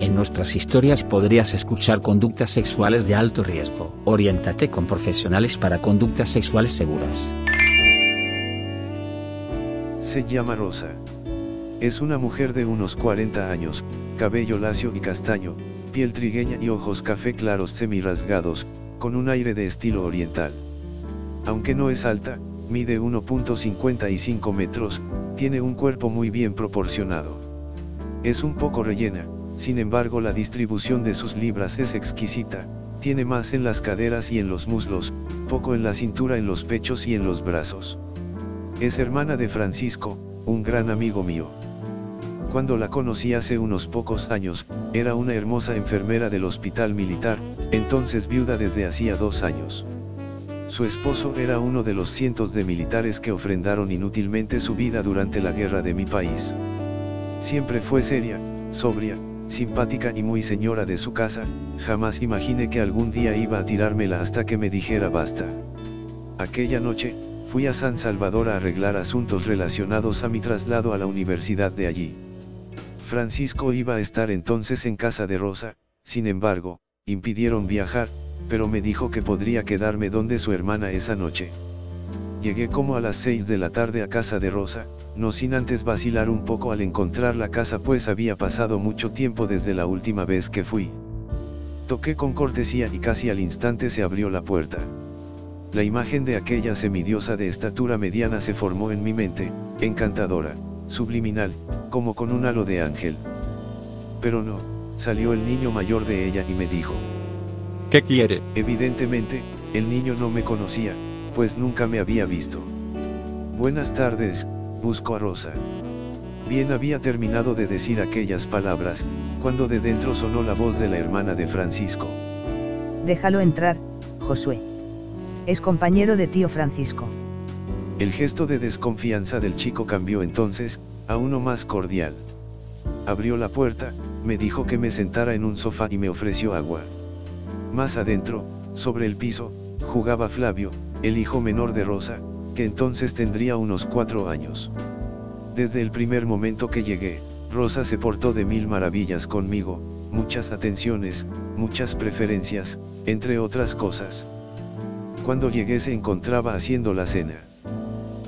En nuestras historias podrías escuchar conductas sexuales de alto riesgo. Oriéntate con profesionales para conductas sexuales seguras. Se llama Rosa. Es una mujer de unos 40 años, cabello lacio y castaño, piel trigueña y ojos café claros semi-rasgados, con un aire de estilo oriental. Aunque no es alta, mide 1.55 metros, tiene un cuerpo muy bien proporcionado. Es un poco rellena, sin embargo la distribución de sus libras es exquisita, tiene más en las caderas y en los muslos, poco en la cintura, en los pechos y en los brazos. Es hermana de Francisco, un gran amigo mío. Cuando la conocí hace unos pocos años, era una hermosa enfermera del hospital militar, entonces viuda desde hacía dos años. Su esposo era uno de los cientos de militares que ofrendaron inútilmente su vida durante la guerra de mi país. Siempre fue seria, sobria, simpática y muy señora de su casa, jamás imaginé que algún día iba a tirármela hasta que me dijera basta. Aquella noche, fui a San Salvador a arreglar asuntos relacionados a mi traslado a la universidad de allí. Francisco iba a estar entonces en casa de Rosa, sin embargo, impidieron viajar, pero me dijo que podría quedarme donde su hermana esa noche. Llegué como a las 6 de la tarde a casa de Rosa, no sin antes vacilar un poco al encontrar la casa pues había pasado mucho tiempo desde la última vez que fui. Toqué con cortesía y casi al instante se abrió la puerta. La imagen de aquella semidiosa de estatura mediana se formó en mi mente, encantadora, subliminal, como con un halo de ángel. Pero no, salió el niño mayor de ella y me dijo. ¿Qué quiere? Evidentemente, el niño no me conocía, pues nunca me había visto. Buenas tardes, busco a Rosa. Bien había terminado de decir aquellas palabras, cuando de dentro sonó la voz de la hermana de Francisco. Déjalo entrar, Josué. Es compañero de tío Francisco. El gesto de desconfianza del chico cambió entonces, a uno más cordial. Abrió la puerta, me dijo que me sentara en un sofá y me ofreció agua. Más adentro, sobre el piso, jugaba Flavio, el hijo menor de Rosa, que entonces tendría unos cuatro años. Desde el primer momento que llegué, Rosa se portó de mil maravillas conmigo, muchas atenciones, muchas preferencias, entre otras cosas. Cuando llegué se encontraba haciendo la cena.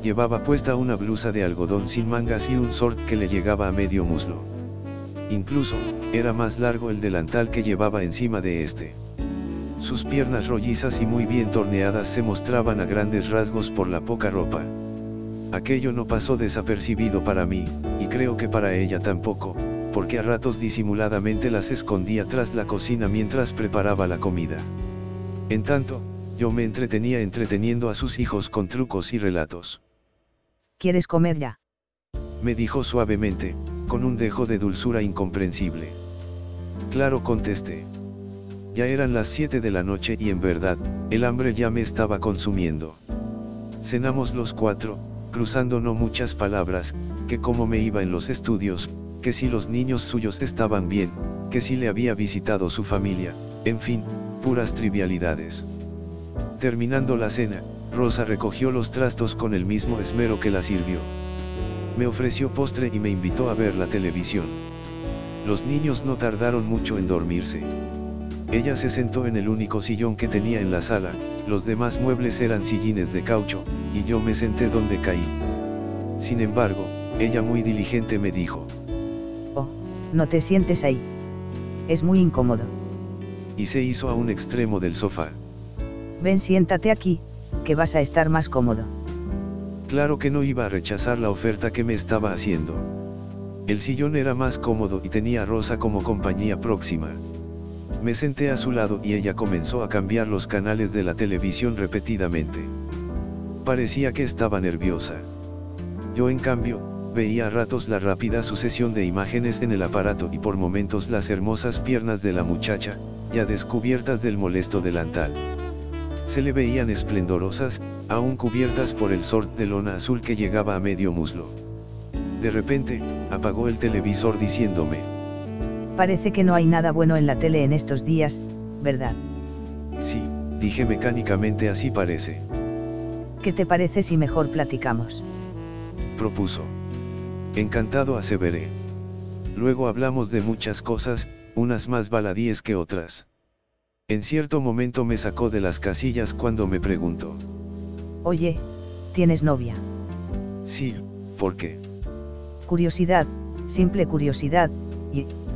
Llevaba puesta una blusa de algodón sin mangas y un short que le llegaba a medio muslo. Incluso, era más largo el delantal que llevaba encima de este. Sus piernas rollizas y muy bien torneadas se mostraban a grandes rasgos por la poca ropa. Aquello no pasó desapercibido para mí, y creo que para ella tampoco, porque a ratos disimuladamente las escondía tras la cocina mientras preparaba la comida. En tanto, yo me entretenía entreteniendo a sus hijos con trucos y relatos. ¿Quieres comer ya? Me dijo suavemente, con un dejo de dulzura incomprensible. Claro contesté. Ya eran las 7 de la noche y en verdad, el hambre ya me estaba consumiendo. Cenamos los cuatro, cruzando no muchas palabras, que cómo me iba en los estudios, que si los niños suyos estaban bien, que si le había visitado su familia, en fin, puras trivialidades. Terminando la cena, Rosa recogió los trastos con el mismo esmero que la sirvió. Me ofreció postre y me invitó a ver la televisión. Los niños no tardaron mucho en dormirse. Ella se sentó en el único sillón que tenía en la sala, los demás muebles eran sillines de caucho, y yo me senté donde caí. Sin embargo, ella muy diligente me dijo. Oh, no te sientes ahí. Es muy incómodo. Y se hizo a un extremo del sofá. Ven siéntate aquí, que vas a estar más cómodo. Claro que no iba a rechazar la oferta que me estaba haciendo. El sillón era más cómodo y tenía a Rosa como compañía próxima. Me senté a su lado y ella comenzó a cambiar los canales de la televisión repetidamente. Parecía que estaba nerviosa. Yo en cambio, veía a ratos la rápida sucesión de imágenes en el aparato y por momentos las hermosas piernas de la muchacha, ya descubiertas del molesto delantal. Se le veían esplendorosas, aún cubiertas por el sort de lona azul que llegaba a medio muslo. De repente, apagó el televisor diciéndome. Parece que no hay nada bueno en la tele en estos días, ¿verdad? Sí, dije mecánicamente así parece. ¿Qué te parece si mejor platicamos? Propuso. Encantado aseveré. Luego hablamos de muchas cosas, unas más baladíes que otras. En cierto momento me sacó de las casillas cuando me preguntó. Oye, ¿tienes novia? Sí, ¿por qué? Curiosidad, simple curiosidad,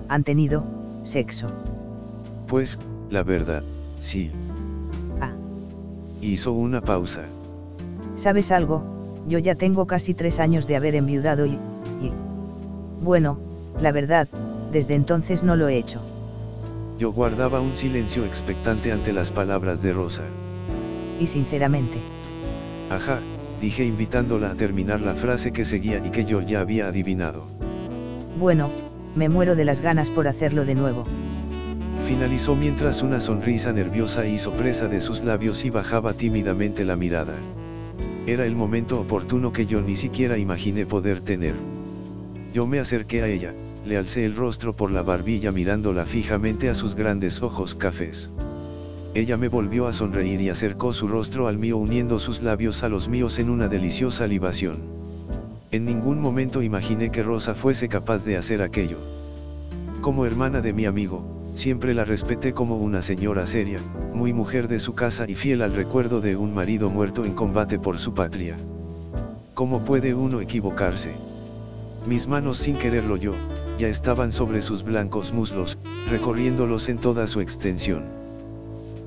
¿han tenido, sexo? Pues, la verdad, sí. Ah. Hizo una pausa. ¿Sabes algo? Yo ya tengo casi tres años de haber enviudado y, y... Bueno, la verdad, desde entonces no lo he hecho. Yo guardaba un silencio expectante ante las palabras de Rosa. Y sinceramente. Ajá, dije invitándola a terminar la frase que seguía y que yo ya había adivinado. Bueno, me muero de las ganas por hacerlo de nuevo. Finalizó mientras una sonrisa nerviosa hizo presa de sus labios y bajaba tímidamente la mirada. Era el momento oportuno que yo ni siquiera imaginé poder tener. Yo me acerqué a ella, le alcé el rostro por la barbilla mirándola fijamente a sus grandes ojos cafés. Ella me volvió a sonreír y acercó su rostro al mío uniendo sus labios a los míos en una deliciosa libación. En ningún momento imaginé que Rosa fuese capaz de hacer aquello. Como hermana de mi amigo, siempre la respeté como una señora seria, muy mujer de su casa y fiel al recuerdo de un marido muerto en combate por su patria. ¿Cómo puede uno equivocarse? Mis manos sin quererlo yo, ya estaban sobre sus blancos muslos, recorriéndolos en toda su extensión.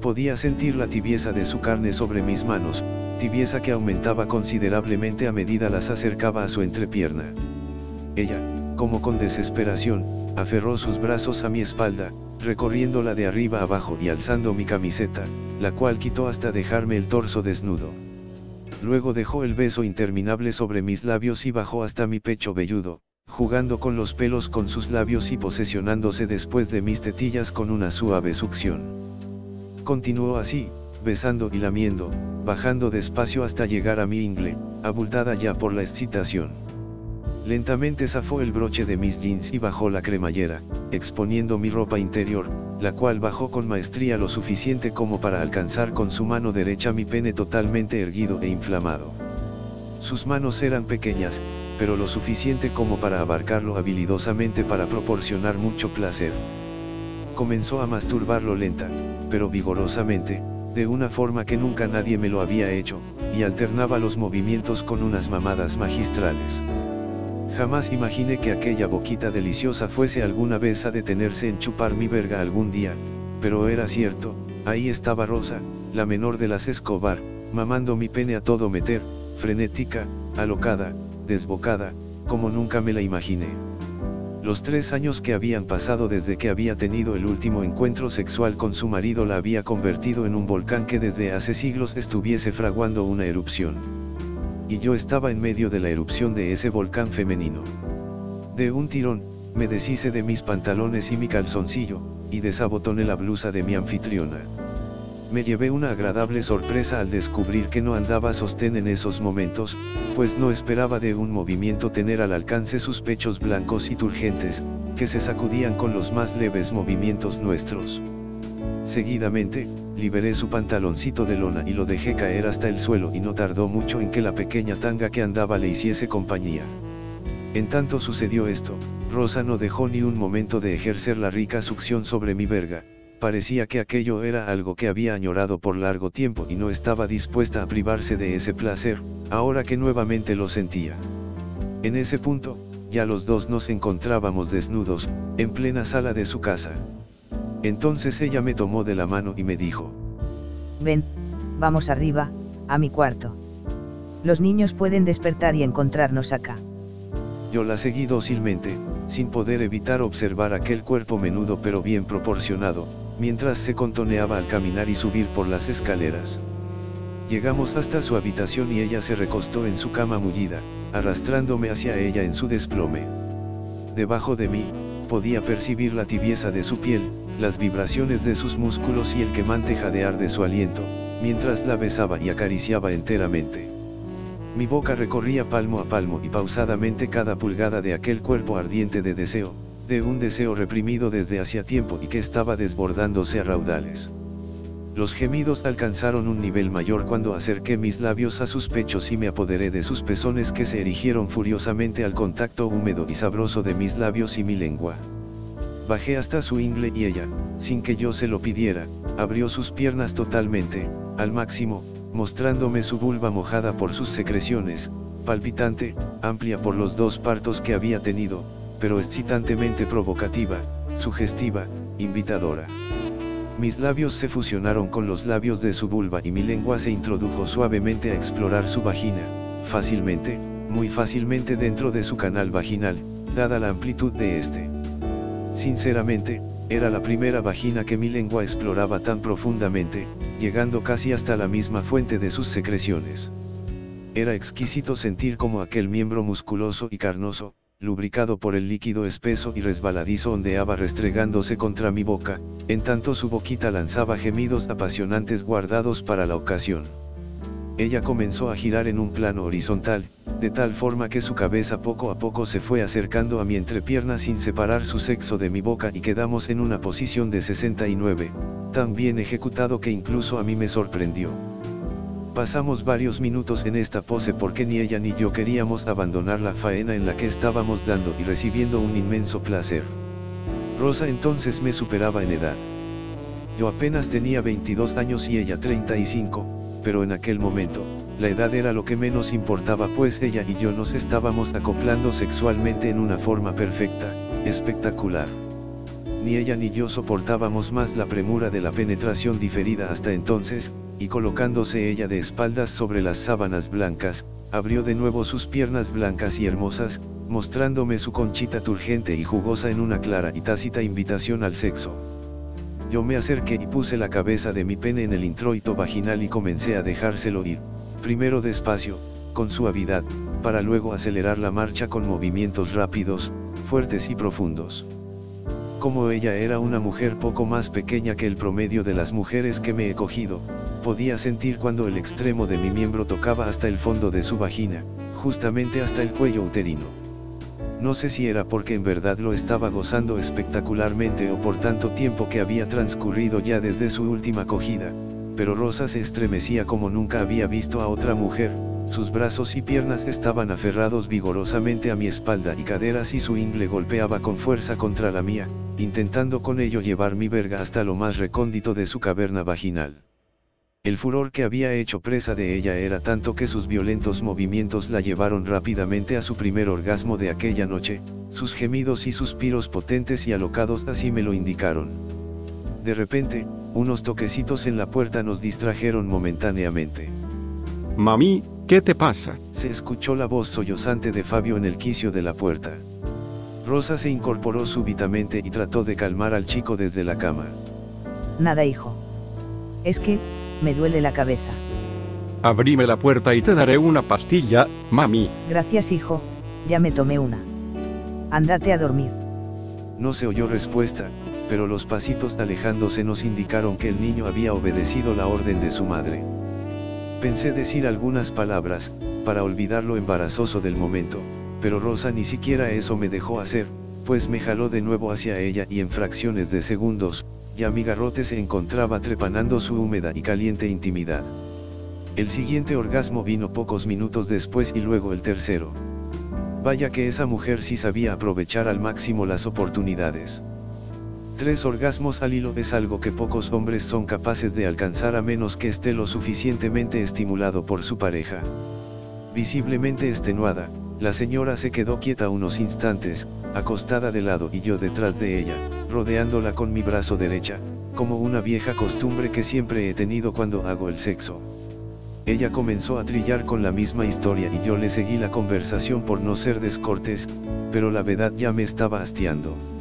Podía sentir la tibieza de su carne sobre mis manos, tibieza que aumentaba considerablemente a medida las acercaba a su entrepierna. Ella, como con desesperación, aferró sus brazos a mi espalda, recorriéndola de arriba abajo y alzando mi camiseta, la cual quitó hasta dejarme el torso desnudo. Luego dejó el beso interminable sobre mis labios y bajó hasta mi pecho velludo, jugando con los pelos con sus labios y posesionándose después de mis tetillas con una suave succión. Continuó así, besando y lamiendo, bajando despacio hasta llegar a mi ingle, abultada ya por la excitación. Lentamente zafó el broche de mis jeans y bajó la cremallera, exponiendo mi ropa interior, la cual bajó con maestría lo suficiente como para alcanzar con su mano derecha mi pene totalmente erguido e inflamado. Sus manos eran pequeñas, pero lo suficiente como para abarcarlo habilidosamente para proporcionar mucho placer. Comenzó a masturbarlo lenta, pero vigorosamente, de una forma que nunca nadie me lo había hecho, y alternaba los movimientos con unas mamadas magistrales. Jamás imaginé que aquella boquita deliciosa fuese alguna vez a detenerse en chupar mi verga algún día, pero era cierto, ahí estaba Rosa, la menor de las Escobar, mamando mi pene a todo meter, frenética, alocada, desbocada, como nunca me la imaginé. Los tres años que habían pasado desde que había tenido el último encuentro sexual con su marido la había convertido en un volcán que desde hace siglos estuviese fraguando una erupción. Y yo estaba en medio de la erupción de ese volcán femenino. De un tirón, me deshice de mis pantalones y mi calzoncillo, y desabotoné la blusa de mi anfitriona. Me llevé una agradable sorpresa al descubrir que no andaba sostén en esos momentos, pues no esperaba de un movimiento tener al alcance sus pechos blancos y turgentes, que se sacudían con los más leves movimientos nuestros. Seguidamente, liberé su pantaloncito de lona y lo dejé caer hasta el suelo y no tardó mucho en que la pequeña tanga que andaba le hiciese compañía. En tanto sucedió esto, Rosa no dejó ni un momento de ejercer la rica succión sobre mi verga, parecía que aquello era algo que había añorado por largo tiempo y no estaba dispuesta a privarse de ese placer, ahora que nuevamente lo sentía. En ese punto, ya los dos nos encontrábamos desnudos, en plena sala de su casa. Entonces ella me tomó de la mano y me dijo, Ven, vamos arriba, a mi cuarto. Los niños pueden despertar y encontrarnos acá. Yo la seguí dócilmente, sin poder evitar observar aquel cuerpo menudo pero bien proporcionado, mientras se contoneaba al caminar y subir por las escaleras. Llegamos hasta su habitación y ella se recostó en su cama mullida, arrastrándome hacia ella en su desplome. Debajo de mí, podía percibir la tibieza de su piel, las vibraciones de sus músculos y el quemante jadear de su aliento, mientras la besaba y acariciaba enteramente. Mi boca recorría palmo a palmo y pausadamente cada pulgada de aquel cuerpo ardiente de deseo, de un deseo reprimido desde hacía tiempo y que estaba desbordándose a raudales. Los gemidos alcanzaron un nivel mayor cuando acerqué mis labios a sus pechos y me apoderé de sus pezones que se erigieron furiosamente al contacto húmedo y sabroso de mis labios y mi lengua. Bajé hasta su ingle y ella, sin que yo se lo pidiera, abrió sus piernas totalmente, al máximo, mostrándome su vulva mojada por sus secreciones, palpitante, amplia por los dos partos que había tenido, pero excitantemente provocativa, sugestiva, invitadora. Mis labios se fusionaron con los labios de su vulva y mi lengua se introdujo suavemente a explorar su vagina, fácilmente, muy fácilmente dentro de su canal vaginal, dada la amplitud de este. Sinceramente, era la primera vagina que mi lengua exploraba tan profundamente, llegando casi hasta la misma fuente de sus secreciones. Era exquisito sentir como aquel miembro musculoso y carnoso, lubricado por el líquido espeso y resbaladizo ondeaba restregándose contra mi boca, en tanto su boquita lanzaba gemidos apasionantes guardados para la ocasión. Ella comenzó a girar en un plano horizontal, de tal forma que su cabeza poco a poco se fue acercando a mi entrepierna sin separar su sexo de mi boca y quedamos en una posición de 69, tan bien ejecutado que incluso a mí me sorprendió. Pasamos varios minutos en esta pose porque ni ella ni yo queríamos abandonar la faena en la que estábamos dando y recibiendo un inmenso placer. Rosa entonces me superaba en edad. Yo apenas tenía 22 años y ella 35, pero en aquel momento, la edad era lo que menos importaba pues ella y yo nos estábamos acoplando sexualmente en una forma perfecta, espectacular. Ni ella ni yo soportábamos más la premura de la penetración diferida hasta entonces, y colocándose ella de espaldas sobre las sábanas blancas, abrió de nuevo sus piernas blancas y hermosas, mostrándome su conchita turgente y jugosa en una clara y tácita invitación al sexo. Yo me acerqué y puse la cabeza de mi pene en el introito vaginal y comencé a dejárselo ir, primero despacio, con suavidad, para luego acelerar la marcha con movimientos rápidos, fuertes y profundos. Como ella era una mujer poco más pequeña que el promedio de las mujeres que me he cogido, podía sentir cuando el extremo de mi miembro tocaba hasta el fondo de su vagina, justamente hasta el cuello uterino. No sé si era porque en verdad lo estaba gozando espectacularmente o por tanto tiempo que había transcurrido ya desde su última cogida, pero Rosa se estremecía como nunca había visto a otra mujer, sus brazos y piernas estaban aferrados vigorosamente a mi espalda y caderas y su ingle golpeaba con fuerza contra la mía, intentando con ello llevar mi verga hasta lo más recóndito de su caverna vaginal. El furor que había hecho presa de ella era tanto que sus violentos movimientos la llevaron rápidamente a su primer orgasmo de aquella noche, sus gemidos y suspiros potentes y alocados así me lo indicaron. De repente, unos toquecitos en la puerta nos distrajeron momentáneamente. Mami, ¿qué te pasa? Se escuchó la voz sollozante de Fabio en el quicio de la puerta. Rosa se incorporó súbitamente y trató de calmar al chico desde la cama. Nada, hijo. Es que, me duele la cabeza. Abrime la puerta y te daré una pastilla, mami. Gracias, hijo, ya me tomé una. Andate a dormir. No se oyó respuesta, pero los pasitos alejándose nos indicaron que el niño había obedecido la orden de su madre. Pensé decir algunas palabras, para olvidar lo embarazoso del momento, pero Rosa ni siquiera eso me dejó hacer, pues me jaló de nuevo hacia ella y en fracciones de segundos, ya mi garrote se encontraba trepanando su húmeda y caliente intimidad. El siguiente orgasmo vino pocos minutos después y luego el tercero. Vaya que esa mujer sí sabía aprovechar al máximo las oportunidades. Tres orgasmos al hilo es algo que pocos hombres son capaces de alcanzar a menos que esté lo suficientemente estimulado por su pareja. Visiblemente extenuada, la señora se quedó quieta unos instantes, acostada de lado y yo detrás de ella, rodeándola con mi brazo derecha, como una vieja costumbre que siempre he tenido cuando hago el sexo. Ella comenzó a trillar con la misma historia y yo le seguí la conversación por no ser descortés, pero la verdad ya me estaba hastiando.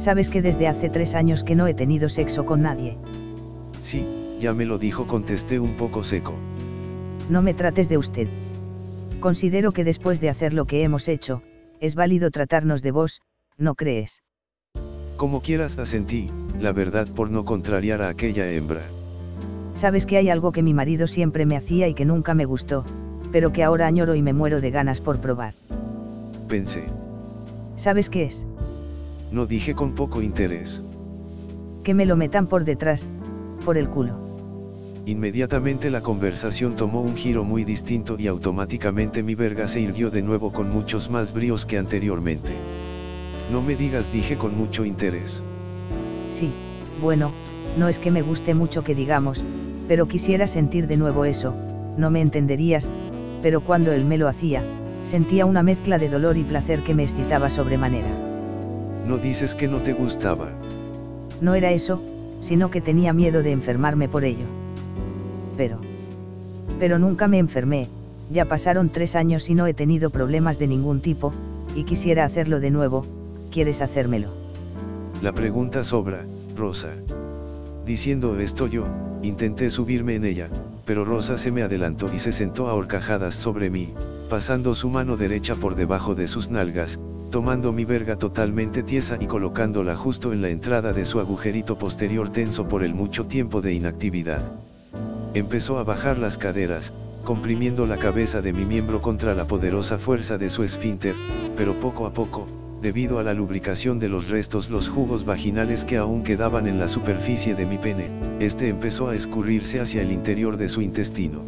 Sabes que desde hace tres años que no he tenido sexo con nadie. Sí, ya me lo dijo, contesté un poco seco. No me trates de usted. Considero que después de hacer lo que hemos hecho, es válido tratarnos de vos, ¿no crees? Como quieras asentí, la verdad por no contrariar a aquella hembra. Sabes que hay algo que mi marido siempre me hacía y que nunca me gustó, pero que ahora añoro y me muero de ganas por probar. Pensé. ¿Sabes qué es? No dije con poco interés. Que me lo metan por detrás, por el culo. Inmediatamente la conversación tomó un giro muy distinto y automáticamente mi verga se irguió de nuevo con muchos más bríos que anteriormente. No me digas dije con mucho interés. Sí, bueno, no es que me guste mucho que digamos, pero quisiera sentir de nuevo eso, no me entenderías, pero cuando él me lo hacía, sentía una mezcla de dolor y placer que me excitaba sobremanera. No dices que no te gustaba. No era eso, sino que tenía miedo de enfermarme por ello. Pero... Pero nunca me enfermé, ya pasaron tres años y no he tenido problemas de ningún tipo, y quisiera hacerlo de nuevo, ¿quieres hacérmelo? La pregunta sobra, Rosa. Diciendo esto yo, intenté subirme en ella, pero Rosa se me adelantó y se sentó a horcajadas sobre mí, pasando su mano derecha por debajo de sus nalgas, tomando mi verga totalmente tiesa y colocándola justo en la entrada de su agujerito posterior tenso por el mucho tiempo de inactividad. Empezó a bajar las caderas, comprimiendo la cabeza de mi miembro contra la poderosa fuerza de su esfínter, pero poco a poco, debido a la lubricación de los restos los jugos vaginales que aún quedaban en la superficie de mi pene, este empezó a escurrirse hacia el interior de su intestino.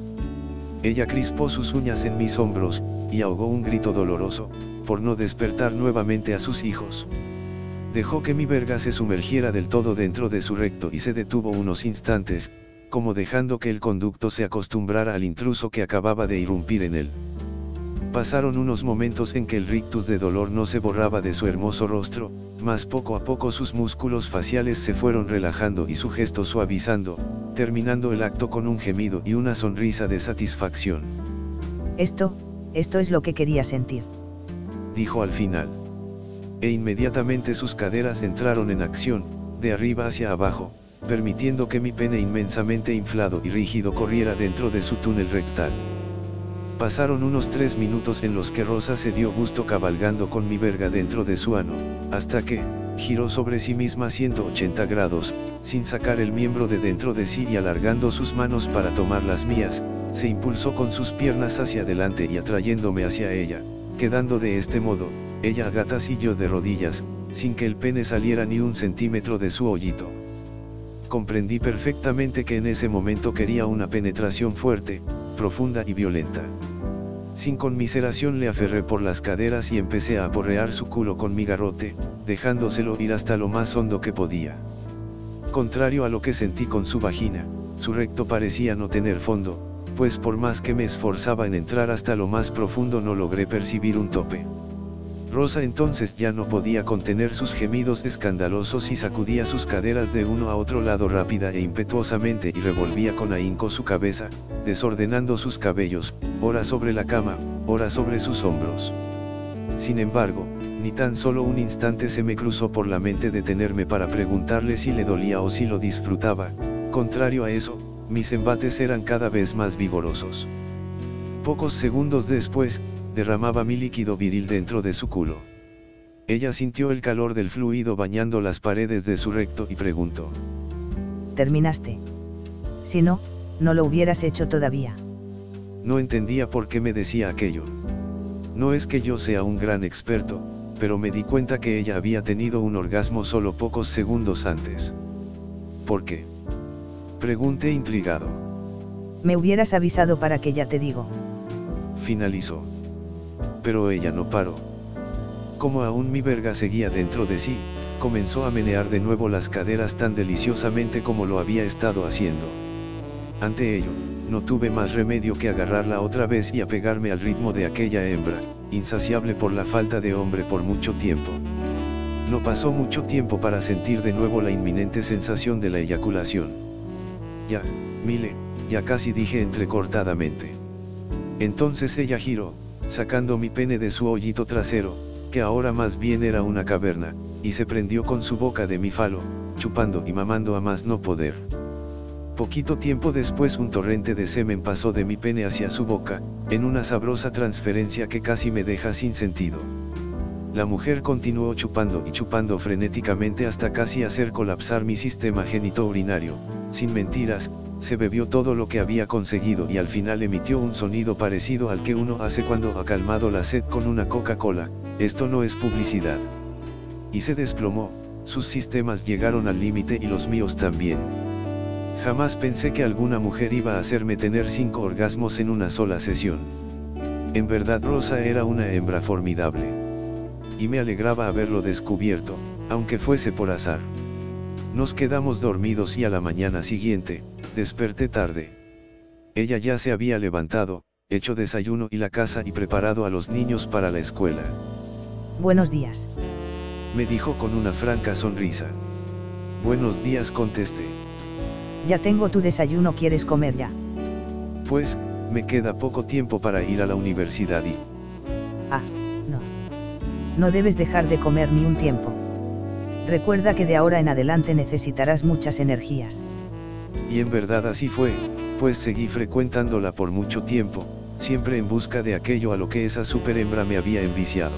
Ella crispó sus uñas en mis hombros, y ahogó un grito doloroso, por no despertar nuevamente a sus hijos. Dejó que mi verga se sumergiera del todo dentro de su recto y se detuvo unos instantes, como dejando que el conducto se acostumbrara al intruso que acababa de irrumpir en él. Pasaron unos momentos en que el rictus de dolor no se borraba de su hermoso rostro, mas poco a poco sus músculos faciales se fueron relajando y su gesto suavizando, terminando el acto con un gemido y una sonrisa de satisfacción. Esto, esto es lo que quería sentir. Dijo al final. E inmediatamente sus caderas entraron en acción, de arriba hacia abajo, permitiendo que mi pene inmensamente inflado y rígido corriera dentro de su túnel rectal. Pasaron unos tres minutos en los que Rosa se dio gusto cabalgando con mi verga dentro de su ano, hasta que, giró sobre sí misma 180 grados, sin sacar el miembro de dentro de sí y alargando sus manos para tomar las mías, se impulsó con sus piernas hacia adelante y atrayéndome hacia ella, quedando de este modo, ella a de rodillas, sin que el pene saliera ni un centímetro de su hoyito comprendí perfectamente que en ese momento quería una penetración fuerte, profunda y violenta. Sin conmiseración le aferré por las caderas y empecé a aporrear su culo con mi garrote, dejándoselo ir hasta lo más hondo que podía. Contrario a lo que sentí con su vagina, su recto parecía no tener fondo, pues por más que me esforzaba en entrar hasta lo más profundo no logré percibir un tope. Rosa entonces ya no podía contener sus gemidos escandalosos y sacudía sus caderas de uno a otro lado rápida e impetuosamente y revolvía con ahínco su cabeza, desordenando sus cabellos, ora sobre la cama, ora sobre sus hombros. Sin embargo, ni tan solo un instante se me cruzó por la mente detenerme para preguntarle si le dolía o si lo disfrutaba, contrario a eso, mis embates eran cada vez más vigorosos. Pocos segundos después, derramaba mi líquido viril dentro de su culo. Ella sintió el calor del fluido bañando las paredes de su recto y preguntó. ¿Terminaste? Si no, no lo hubieras hecho todavía. No entendía por qué me decía aquello. No es que yo sea un gran experto, pero me di cuenta que ella había tenido un orgasmo solo pocos segundos antes. ¿Por qué? Pregunté intrigado. Me hubieras avisado para que ya te digo. Finalizó pero ella no paró. Como aún mi verga seguía dentro de sí, comenzó a menear de nuevo las caderas tan deliciosamente como lo había estado haciendo. Ante ello, no tuve más remedio que agarrarla otra vez y apegarme al ritmo de aquella hembra, insaciable por la falta de hombre por mucho tiempo. No pasó mucho tiempo para sentir de nuevo la inminente sensación de la eyaculación. Ya, Mile, ya casi dije entrecortadamente. Entonces ella giró, sacando mi pene de su hoyito trasero, que ahora más bien era una caverna, y se prendió con su boca de mi falo, chupando y mamando a más no poder. Poquito tiempo después un torrente de semen pasó de mi pene hacia su boca, en una sabrosa transferencia que casi me deja sin sentido. La mujer continuó chupando y chupando frenéticamente hasta casi hacer colapsar mi sistema genitourinario, sin mentiras, se bebió todo lo que había conseguido y al final emitió un sonido parecido al que uno hace cuando ha calmado la sed con una Coca-Cola, esto no es publicidad. Y se desplomó, sus sistemas llegaron al límite y los míos también. Jamás pensé que alguna mujer iba a hacerme tener cinco orgasmos en una sola sesión. En verdad Rosa era una hembra formidable. Y me alegraba haberlo descubierto, aunque fuese por azar. Nos quedamos dormidos y a la mañana siguiente, desperté tarde. Ella ya se había levantado, hecho desayuno y la casa y preparado a los niños para la escuela. Buenos días. Me dijo con una franca sonrisa. Buenos días contesté. Ya tengo tu desayuno, ¿quieres comer ya? Pues, me queda poco tiempo para ir a la universidad y... No. Debes dejar de comer ni un tiempo. Recuerda que de ahora en adelante necesitarás muchas energías. Y en verdad así fue, pues seguí frecuentándola por mucho tiempo, siempre en busca de aquello a lo que esa super hembra me había enviciado.